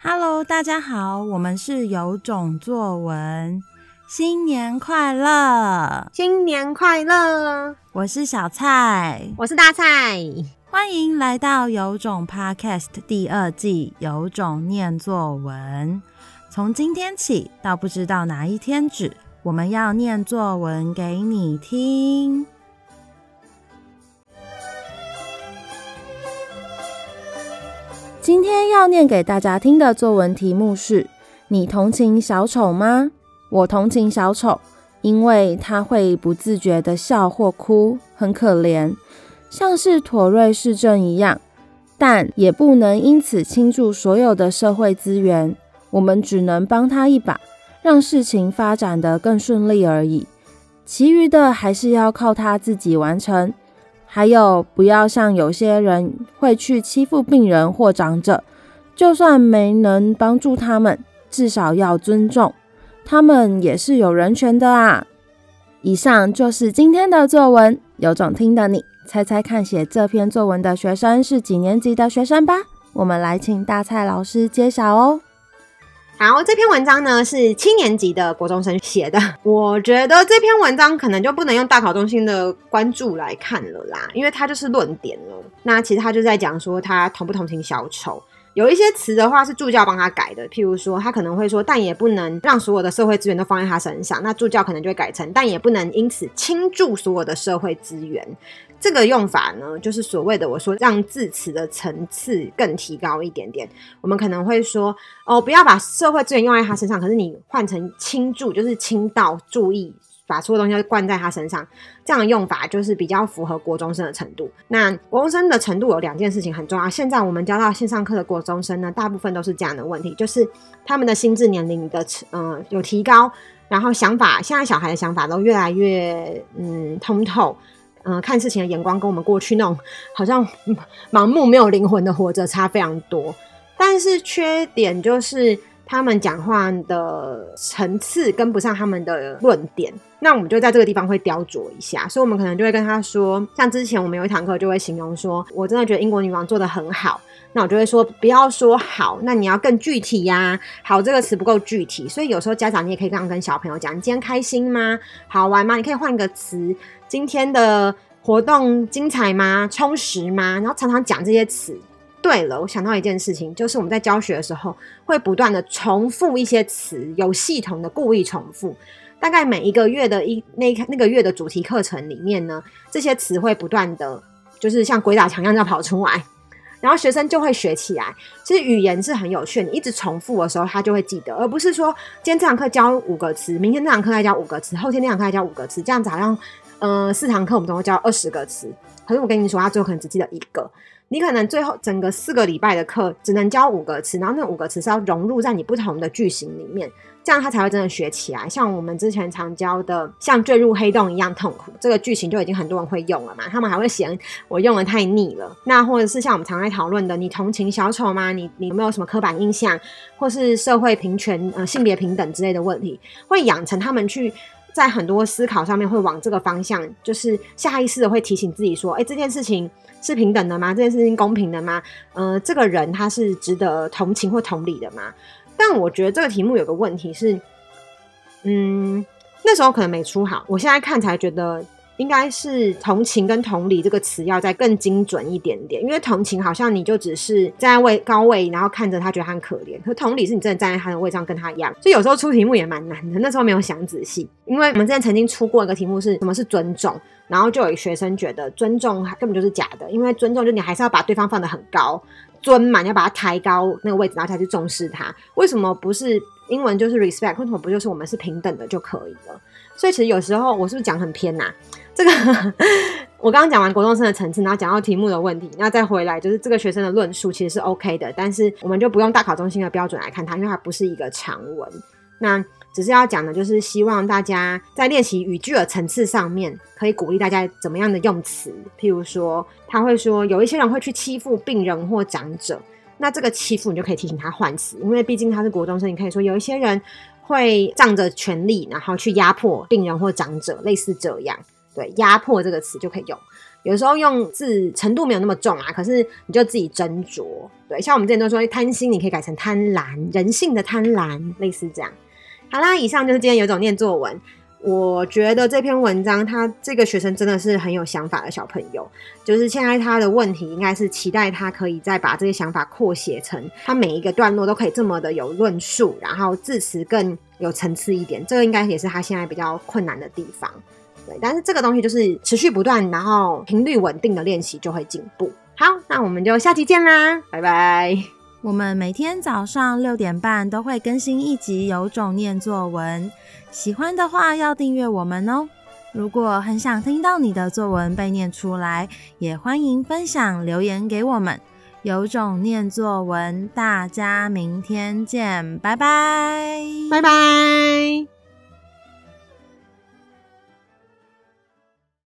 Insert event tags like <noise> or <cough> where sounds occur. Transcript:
Hello，大家好，我们是有种作文，新年快乐，新年快乐！我是小蔡，我是大蔡，欢迎来到有种 Podcast 第二季，有种念作文。从今天起到不知道哪一天止，我们要念作文给你听。今天要念给大家听的作文题目是：你同情小丑吗？我同情小丑，因为他会不自觉地笑或哭，很可怜，像是妥瑞氏症一样。但也不能因此倾注所有的社会资源，我们只能帮他一把，让事情发展得更顺利而已。其余的还是要靠他自己完成。还有，不要像有些人会去欺负病人或长者，就算没能帮助他们，至少要尊重，他们也是有人权的啊。以上就是今天的作文，有种听的你，猜猜看，写这篇作文的学生是几年级的学生吧？我们来请大蔡老师揭晓哦。好，这篇文章呢是七年级的国中生写的。<laughs> 我觉得这篇文章可能就不能用大考中心的关注来看了啦，因为它就是论点了。那其实他就在讲说他同不同情小丑，有一些词的话是助教帮他改的，譬如说他可能会说，但也不能让所有的社会资源都放在他身上。那助教可能就会改成，但也不能因此倾注所有的社会资源。这个用法呢，就是所谓的我说让字词的层次更提高一点点。我们可能会说哦，不要把社会资源用在他身上，可是你换成倾注，就是倾倒注意，把所有东西都灌在他身上。这样的用法就是比较符合国中生的程度。那国中生的程度有两件事情很重要。现在我们教到线上课的国中生呢，大部分都是这样的问题，就是他们的心智年龄的嗯、呃、有提高，然后想法现在小孩的想法都越来越嗯通透。嗯、看事情的眼光跟我们过去那种好像盲目没有灵魂的活着差非常多，但是缺点就是他们讲话的层次跟不上他们的论点，那我们就在这个地方会雕琢一下，所以我们可能就会跟他说，像之前我们有一堂课就会形容说，我真的觉得英国女王做得很好，那我就会说不要说好，那你要更具体呀、好这个词不够具体，所以有时候家长你也可以这样跟小朋友讲，你今天开心吗？好玩吗？你可以换个词。今天的活动精彩吗？充实吗？然后常常讲这些词。对了，我想到一件事情，就是我们在教学的时候会不断的重复一些词，有系统的故意重复。大概每一个月的一那那个月的主题课程里面呢，这些词会不断的，就是像鬼打墙一样要跑出来。然后学生就会学起来。其实语言是很有趣，你一直重复的时候，他就会记得，而不是说今天这堂课教五个词，明天这堂课再教五个词，后天那堂课再教五个词，这样子好像，呃，四堂课我们总共教二十个词。可是我跟你说，他最后可能只记得一个。你可能最后整个四个礼拜的课只能教五个词，然后那五个词是要融入在你不同的句型里面。这样他才会真的学起来。像我们之前常教的，像坠入黑洞一样痛苦，这个句型就已经很多人会用了嘛。他们还会嫌我用的太腻了。那或者是像我们常在讨论的，你同情小丑吗？你你有没有什么刻板印象，或是社会平权、呃性别平等之类的问题，会养成他们去在很多思考上面会往这个方向，就是下意识的会提醒自己说，哎，这件事情是平等的吗？这件事情公平的吗？嗯，这个人他是值得同情或同理的吗？但我觉得这个题目有个问题是，嗯，那时候可能没出好。我现在看才觉得，应该是同情跟同理这个词要再更精准一点点。因为同情好像你就只是站在位高位，然后看着他觉得他很可怜；可同理是你真的站在他的位上跟他一样。所以有时候出题目也蛮难的。那时候没有想仔细，因为我们之前曾经出过一个题目是什么是尊重，然后就有学生觉得尊重根本就是假的，因为尊重就你还是要把对方放得很高。尊嘛，你要把它抬高那个位置，然后才去重视他。为什么不是英文就是 respect？为什么不就是我们是平等的就可以了？所以其实有时候我是不是讲很偏呐、啊？这个 <laughs> 我刚刚讲完国中生的层次，然后讲到题目的问题，那再回来就是这个学生的论述其实是 OK 的，但是我们就不用大考中心的标准来看它，因为它不是一个长文。那只是要讲的，就是希望大家在练习语句的层次上面，可以鼓励大家怎么样的用词。譬如说，他会说有一些人会去欺负病人或长者，那这个欺负你就可以提醒他换词，因为毕竟他是国中生，你可以说有一些人会仗着权力，然后去压迫病人或长者，类似这样。对，压迫这个词就可以用。有时候用字程度没有那么重啊，可是你就自己斟酌。对，像我们之前都说贪心，你可以改成贪婪，人性的贪婪，类似这样。好啦，以上就是今天有种念作文。我觉得这篇文章，他这个学生真的是很有想法的小朋友。就是现在他的问题，应该是期待他可以再把这些想法扩写成，他每一个段落都可以这么的有论述，然后字词更有层次一点。这个应该也是他现在比较困难的地方。对，但是这个东西就是持续不断，然后频率稳定的练习就会进步。好，那我们就下期见啦，拜拜。我们每天早上六点半都会更新一集《有种念作文》，喜欢的话要订阅我们哦。如果很想听到你的作文被念出来，也欢迎分享留言给我们。有种念作文，大家明天见，拜拜，拜拜。